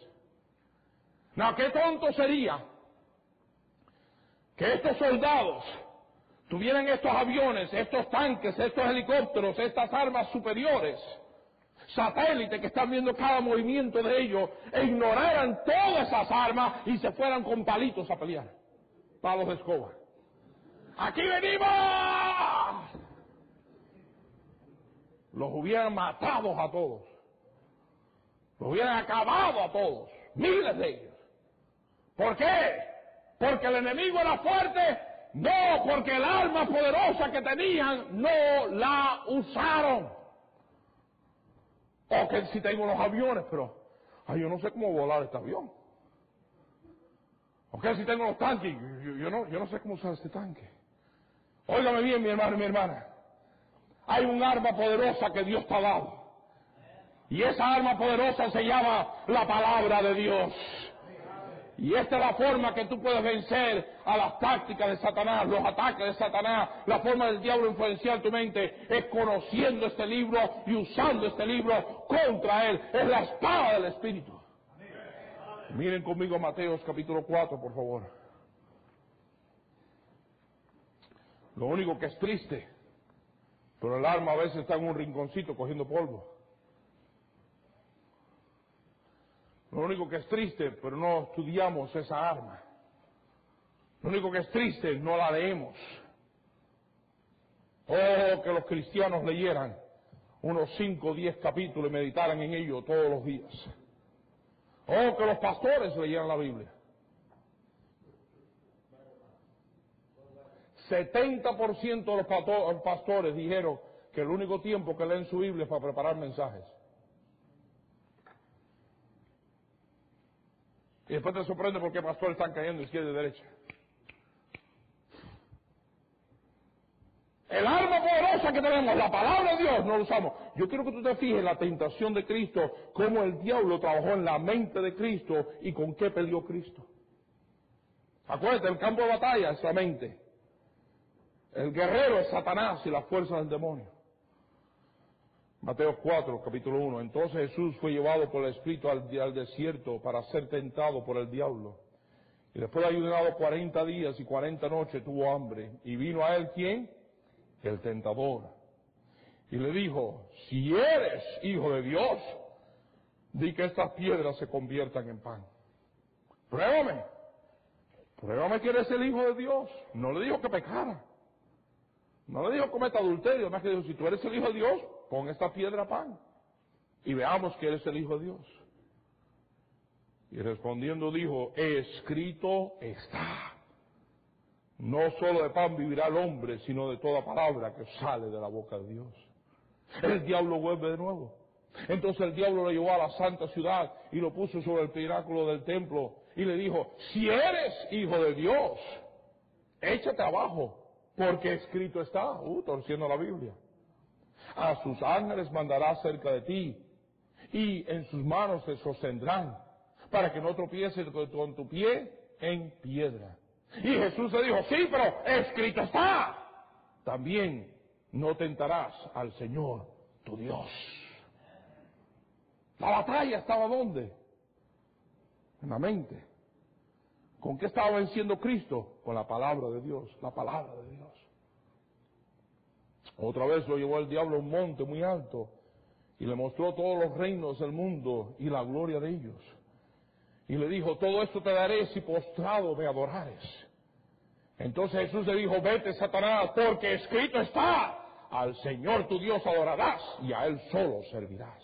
No, qué tonto sería que estos soldados tuvieran estos aviones, estos tanques, estos helicópteros, estas armas superiores, satélites que están viendo cada movimiento de ellos, e ignoraran todas esas armas y se fueran con palitos a pelear, palos de escoba. Aquí venimos los hubieran matado a todos. Los hubieran acabado a todos. Miles de ellos. ¿Por qué? Porque el enemigo era fuerte. No, porque el arma poderosa que tenían no la usaron. O que si tengo los aviones, pero ay, yo no sé cómo volar este avión. O que si tengo los tanques, yo, no, yo no sé cómo usar este tanque. Óigame bien, mi hermano y mi hermana. Hay un arma poderosa que Dios te ha dado. Y esa arma poderosa se llama la palabra de Dios. Y esta es la forma que tú puedes vencer a las tácticas de Satanás, los ataques de Satanás. La forma del diablo influenciar tu mente es conociendo este libro y usando este libro contra él. Es la espada del Espíritu. Miren conmigo Mateos capítulo 4, por favor. Lo único que es triste pero el arma a veces está en un rinconcito cogiendo polvo. Lo único que es triste, pero no estudiamos esa arma. Lo único que es triste, no la leemos. Oh, que los cristianos leyeran unos cinco o diez capítulos y meditaran en ello todos los días. Oh, que los pastores leyeran la Biblia. 70% de los pastores dijeron que el único tiempo que leen su Biblia es para preparar mensajes. Y después te sorprende por qué pastores están cayendo izquierda y derecha. El arma poderosa que tenemos, la palabra de Dios, no lo usamos. Yo quiero que tú te fijes en la tentación de Cristo, cómo el diablo trabajó en la mente de Cristo y con qué peleó Cristo. Acuérdate, el campo de batalla es la mente. El guerrero es Satanás y la fuerza del demonio. Mateo 4, capítulo 1. Entonces Jesús fue llevado por el Espíritu al, desierto para ser tentado por el diablo. Y después de ayunado 40 días y 40 noches tuvo hambre. Y vino a él quién? El tentador. Y le dijo, si eres hijo de Dios, di que estas piedras se conviertan en pan. Pruébame. Pruébame que eres el Hijo de Dios. No le dijo que pecara. No le dijo cometa adulterio. Más que dijo, si tú eres el Hijo de Dios, pon esta piedra pan. Y veamos que eres el Hijo de Dios. Y respondiendo dijo, escrito está. No solo de pan vivirá el hombre, sino de toda palabra que sale de la boca de Dios. El diablo vuelve de nuevo. Entonces el diablo lo llevó a la santa ciudad y lo puso sobre el pináculo del templo y le dijo, si eres hijo de Dios, échate abajo, porque escrito está, uh, torciendo la Biblia. A sus ángeles mandará cerca de ti y en sus manos te sostendrán para que no tropieces con tu pie en piedra. Y Jesús le dijo, sí, pero escrito está. También no tentarás al Señor tu Dios. La batalla estaba donde? En la mente. ¿Con qué estaba venciendo Cristo? Con la palabra de Dios, la palabra de Dios. Otra vez lo llevó el diablo a un monte muy alto y le mostró todos los reinos del mundo y la gloria de ellos. Y le dijo, todo esto te daré si postrado me adorares. Entonces Jesús le dijo, vete Satanás, porque escrito está, al Señor tu Dios adorarás y a Él solo servirás.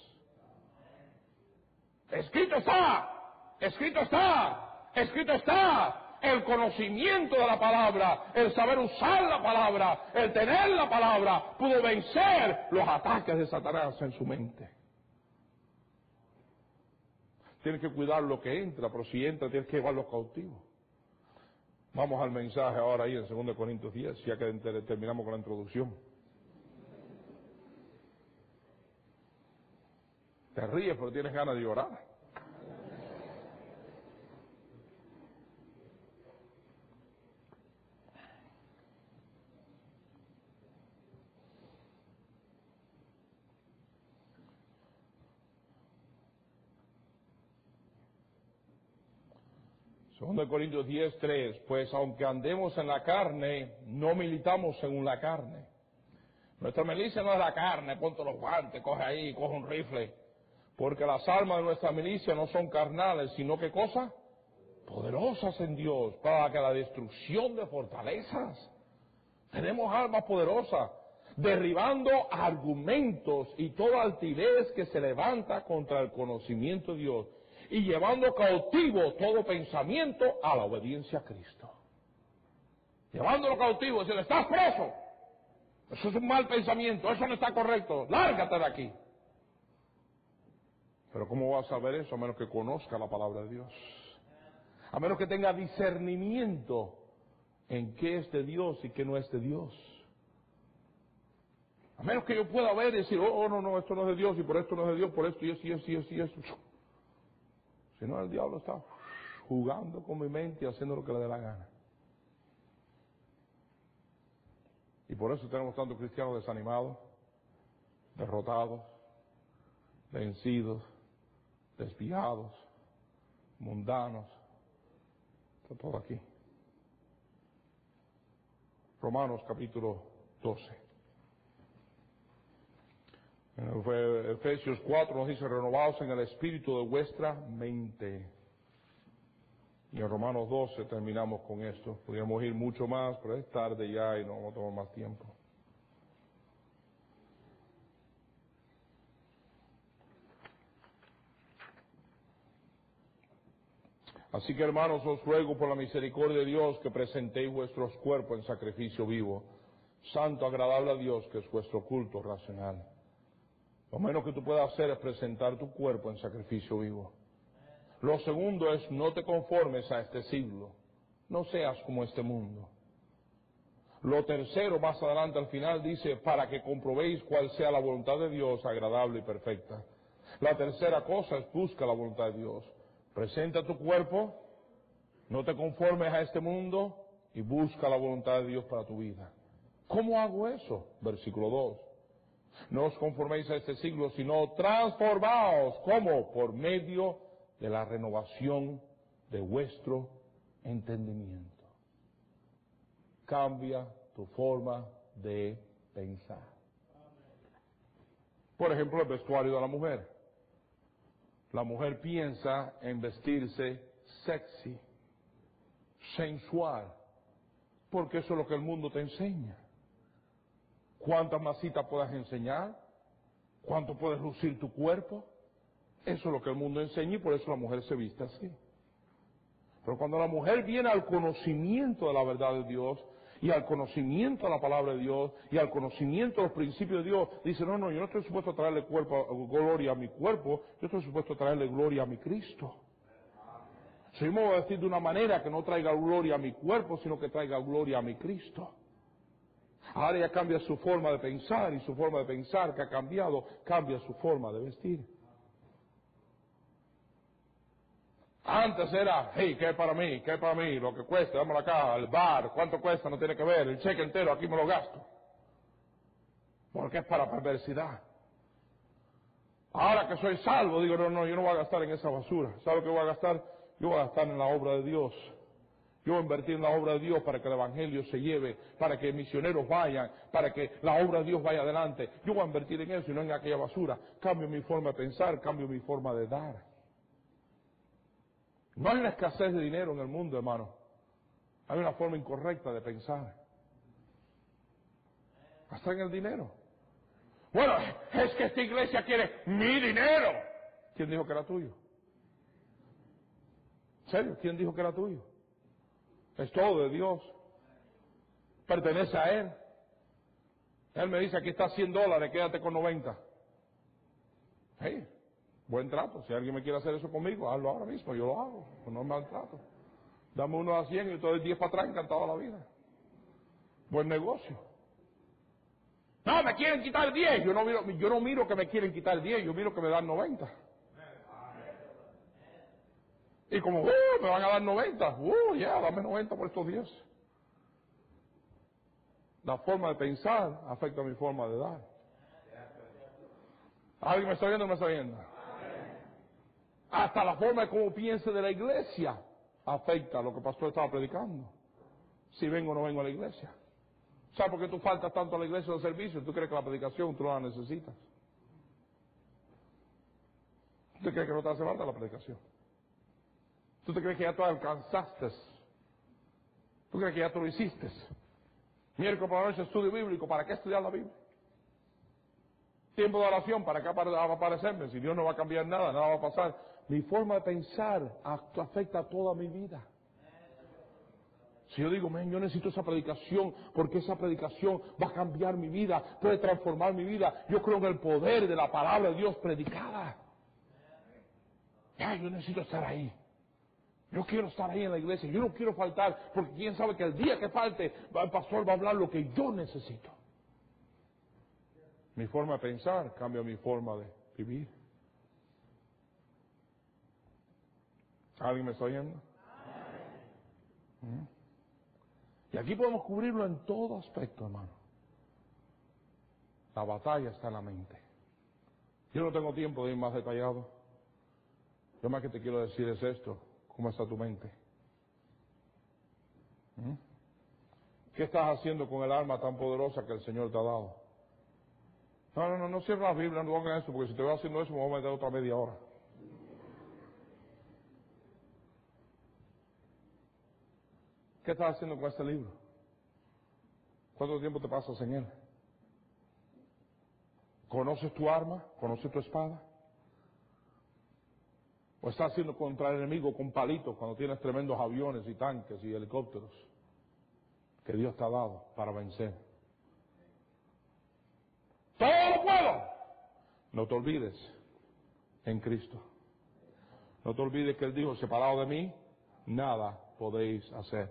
Escrito está, escrito está, escrito está. El conocimiento de la palabra, el saber usar la palabra, el tener la palabra, pudo vencer los ataques de Satanás en su mente. Tienes que cuidar lo que entra, pero si entra tienes que llevarlo cautivo. Vamos al mensaje ahora ahí en 2 Corintios 10, ya que terminamos con la introducción. Te ríes, pero tienes ganas de llorar. Segundo Corintios 10, 3, pues aunque andemos en la carne, no militamos según la carne. Nuestra milicia no es la carne, ponte los guantes, coge ahí, coge un rifle. Porque las armas de nuestra milicia no son carnales, sino que cosa? Poderosas en Dios, para que la destrucción de fortalezas. Tenemos armas poderosas, derribando argumentos y toda altivez que se levanta contra el conocimiento de Dios y llevando cautivo todo pensamiento a la obediencia a Cristo. Llevándolo cautivo, diciendo, estás preso. Eso es un mal pensamiento, eso no está correcto, lárgate de aquí. Pero ¿cómo vas a saber eso a menos que conozca la palabra de Dios? A menos que tenga discernimiento en qué es de Dios y qué no es de Dios. A menos que yo pueda ver y decir, oh, oh, no, no, esto no es de Dios y por esto no es de Dios, por esto y esto y esto y esto y esto. Si no, el diablo está jugando con mi mente y haciendo lo que le dé la gana. Y por eso tenemos tantos cristianos desanimados, derrotados, vencidos, desviados, mundanos. Está todo aquí. Romanos capítulo 12. Efesios 4 nos dice, renovados en el espíritu de vuestra mente. Y en Romanos 12 terminamos con esto. Podríamos ir mucho más, pero es tarde ya y no vamos a tomar más tiempo. Así que hermanos, os ruego por la misericordia de Dios que presentéis vuestros cuerpos en sacrificio vivo, santo, agradable a Dios, que es vuestro culto racional. Lo menos que tú puedas hacer es presentar tu cuerpo en sacrificio vivo. Lo segundo es no te conformes a este siglo. No seas como este mundo. Lo tercero, más adelante al final, dice, para que comprobéis cuál sea la voluntad de Dios agradable y perfecta. La tercera cosa es busca la voluntad de Dios. Presenta tu cuerpo, no te conformes a este mundo y busca la voluntad de Dios para tu vida. ¿Cómo hago eso? Versículo 2. No os conforméis a este siglo, sino transformaos. ¿Cómo? Por medio de la renovación de vuestro entendimiento. Cambia tu forma de pensar. Por ejemplo, el vestuario de la mujer. La mujer piensa en vestirse sexy, sensual, porque eso es lo que el mundo te enseña. ¿Cuántas masitas puedes enseñar? ¿Cuánto puedes lucir tu cuerpo? Eso es lo que el mundo enseña y por eso la mujer se viste así. Pero cuando la mujer viene al conocimiento de la verdad de Dios y al conocimiento de la palabra de Dios y al conocimiento de los principios de Dios, dice, no, no, yo no estoy supuesto a traerle cuerpo, gloria a mi cuerpo, yo estoy supuesto a traerle gloria a mi Cristo. Si me voy decir de una manera que no traiga gloria a mi cuerpo, sino que traiga gloria a mi Cristo. Ahora ella cambia su forma de pensar y su forma de pensar que ha cambiado, cambia su forma de vestir. Antes era, hey, ¿qué es para mí? ¿Qué es para mí? Lo que cuesta, dámelo acá, el bar, ¿cuánto cuesta? No tiene que ver, el cheque entero, aquí me lo gasto. Porque es para perversidad. Ahora que soy salvo, digo, no, no, yo no voy a gastar en esa basura. ¿Sabe que voy a gastar? Yo voy a gastar en la obra de Dios. Yo invertir en la obra de Dios para que el Evangelio se lleve, para que misioneros vayan, para que la obra de Dios vaya adelante. Yo voy a invertir en eso y no en aquella basura. Cambio mi forma de pensar, cambio mi forma de dar. No hay una escasez de dinero en el mundo, hermano. Hay una forma incorrecta de pensar. Hasta en el dinero. Bueno, es que esta iglesia quiere mi dinero. ¿Quién dijo que era tuyo? ¿En serio? ¿Quién dijo que era tuyo? Es todo de Dios. Pertenece a Él. Él me dice, aquí está 100 dólares, quédate con 90. Hey, buen trato. Si alguien me quiere hacer eso conmigo, hazlo ahora mismo, yo lo hago. Pues no es maltrato. Dame uno a 100 y todo el 10 para atrás, encantado la vida. Buen negocio. No, me quieren quitar 10. Yo no miro, yo no miro que me quieren quitar 10, yo miro que me dan 90. Y como, uh, me van a dar 90, uh, ya, dame 90 por estos 10. La forma de pensar afecta mi forma de dar. ¿Alguien me está viendo o me está viendo? Hasta la forma de cómo piense de la iglesia afecta lo que el pastor estaba predicando. Si vengo o no vengo a la iglesia. ¿Sabes por qué tú faltas tanto a la iglesia de servicio? ¿Tú crees que la predicación tú no la necesitas? ¿Tú crees que no te hace falta la predicación? ¿Tú te crees que ya tú alcanzaste? ¿Tú crees que ya tú lo hiciste? Miércoles por la noche estudio bíblico, ¿para qué estudiar la Biblia? Tiempo de oración, ¿para qué va a aparecerme? Si Dios no va a cambiar nada, nada va a pasar. Mi forma de pensar afecta toda mi vida. Si yo digo, yo necesito esa predicación, porque esa predicación va a cambiar mi vida, puede transformar mi vida. Yo creo en el poder de la palabra de Dios predicada. Ya, yo necesito estar ahí. Yo quiero estar ahí en la iglesia, yo no quiero faltar, porque quién sabe que el día que falte, el pastor va a hablar lo que yo necesito. Mi forma de pensar cambia mi forma de vivir. ¿Alguien me está oyendo? ¿Mm? Y aquí podemos cubrirlo en todo aspecto, hermano. La batalla está en la mente. Yo no tengo tiempo de ir más detallado. Yo más que te quiero decir es esto. ¿Cómo está tu mente? ¿Mm? ¿Qué estás haciendo con el arma tan poderosa que el Señor te ha dado? No, no, no, no cierra la Biblia, no hagas eso, porque si te voy haciendo eso me voy a meter otra media hora. ¿Qué estás haciendo con este libro? ¿Cuánto tiempo te pasas en él? ¿Conoces tu arma? ¿Conoces tu espada? O estás haciendo contra el enemigo con palitos cuando tienes tremendos aviones y tanques y helicópteros que Dios te ha dado para vencer. Todo lo puedo. No te olvides en Cristo. No te olvides que Él dijo, separado de mí, nada podéis hacer.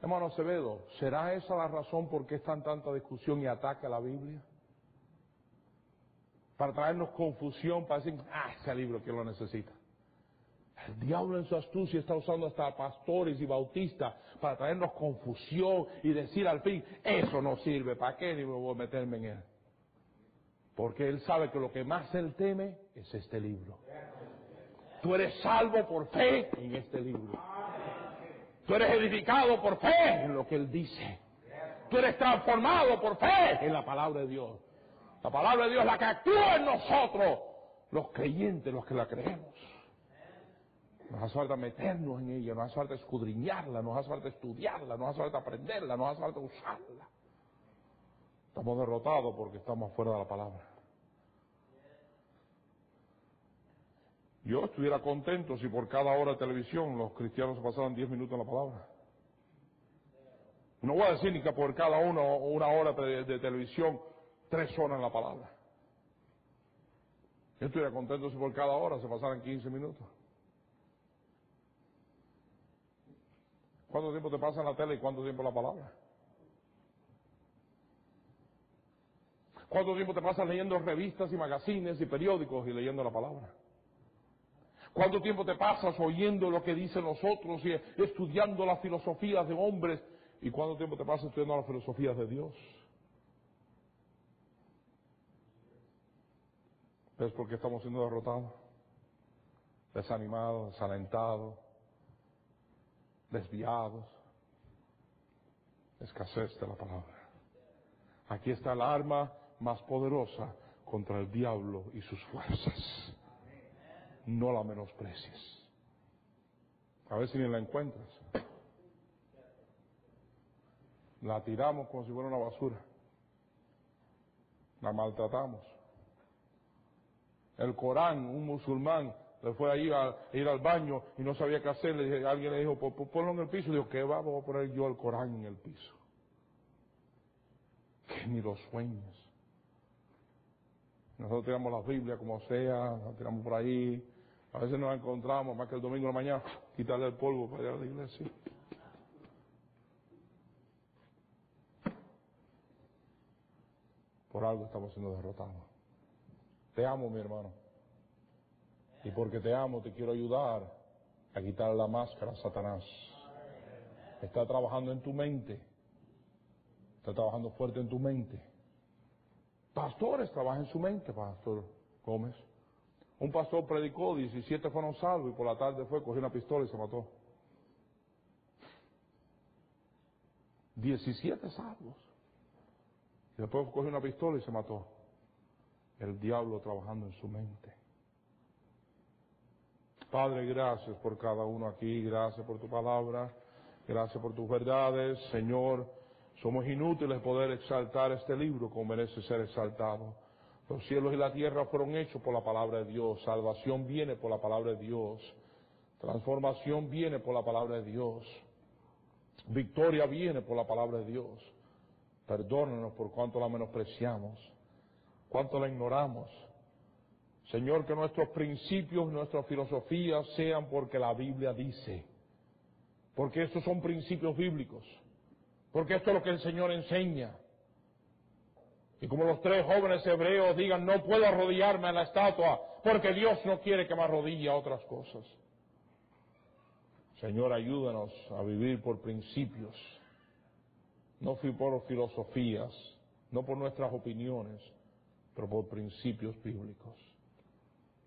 Hermano Acevedo, ¿será esa la razón por qué están tanta discusión y ataque a la Biblia? Para traernos confusión, para decir, ah, ese libro, ¿quién lo necesita? El diablo en su astucia está usando hasta pastores y bautistas para traernos confusión y decir al fin, eso no sirve, ¿para qué me voy a meterme en él? Porque él sabe que lo que más él teme es este libro. Tú eres salvo por fe en este libro. Tú eres edificado por fe en lo que él dice. Tú eres transformado por fe en la palabra de Dios. La palabra de Dios es la que actúa en nosotros los creyentes, los que la creemos. Nos hace falta meternos en ella, nos hace falta escudriñarla, nos hace falta estudiarla, nos hace falta aprenderla, nos hace falta usarla. Estamos derrotados porque estamos fuera de la palabra. Yo estuviera contento si por cada hora de televisión los cristianos pasaran 10 minutos en la palabra. No voy a decir ni que por cada uno una hora de, de televisión tres horas en la palabra. Yo estuviera contento si por cada hora se pasaran 15 minutos. ¿Cuánto tiempo te pasa en la tele y cuánto tiempo la palabra? ¿Cuánto tiempo te pasas leyendo revistas y magazines y periódicos y leyendo la palabra? ¿Cuánto tiempo te pasas oyendo lo que dicen los otros y estudiando las filosofías de hombres? ¿Y cuánto tiempo te pasas estudiando las filosofías de Dios? ¿Ves por qué estamos siendo derrotados? Desanimados, desalentados, desviados. Escasez de la palabra. Aquí está el arma más poderosa contra el diablo y sus fuerzas. No la menosprecies. A ver si ni la encuentras. La tiramos como si fuera una basura. La maltratamos. El Corán, un musulmán, le fue ahí a, ir al baño y no sabía qué hacer. Le, alguien le dijo, ponlo en el piso. Dijo, ¿qué va? Voy a poner yo el Corán en el piso. Que ni los sueños. Nosotros tiramos la Biblia como sea, la tiramos por ahí. A veces nos encontramos, más que el domingo de la mañana, quitarle el polvo para ir a la iglesia. Por algo estamos siendo derrotados. Te amo, mi hermano. Y porque te amo, te quiero ayudar a quitar la máscara a Satanás. Está trabajando en tu mente. Está trabajando fuerte en tu mente. Pastores trabajan en su mente, Pastor Gómez. Un pastor predicó, 17 fueron salvos y por la tarde fue, cogió una pistola y se mató. 17 salvos. Y después cogió una pistola y se mató. El diablo trabajando en su mente. Padre, gracias por cada uno aquí, gracias por tu palabra, gracias por tus verdades, Señor. Somos inútiles poder exaltar este libro como merece ser exaltado. Los cielos y la tierra fueron hechos por la palabra de Dios. Salvación viene por la palabra de Dios. Transformación viene por la palabra de Dios. Victoria viene por la palabra de Dios. Perdónanos por cuanto la menospreciamos, cuánto la ignoramos. Señor, que nuestros principios, nuestras filosofías sean porque la Biblia dice. Porque estos son principios bíblicos. Porque esto es lo que el Señor enseña. Y como los tres jóvenes hebreos digan, no puedo arrodillarme a la estatua, porque Dios no quiere que me arrodille a otras cosas. Señor, ayúdanos a vivir por principios, no por filosofías, no por nuestras opiniones, pero por principios bíblicos.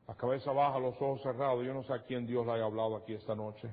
La cabeza baja, los ojos cerrados. Yo no sé a quién Dios le haya hablado aquí esta noche.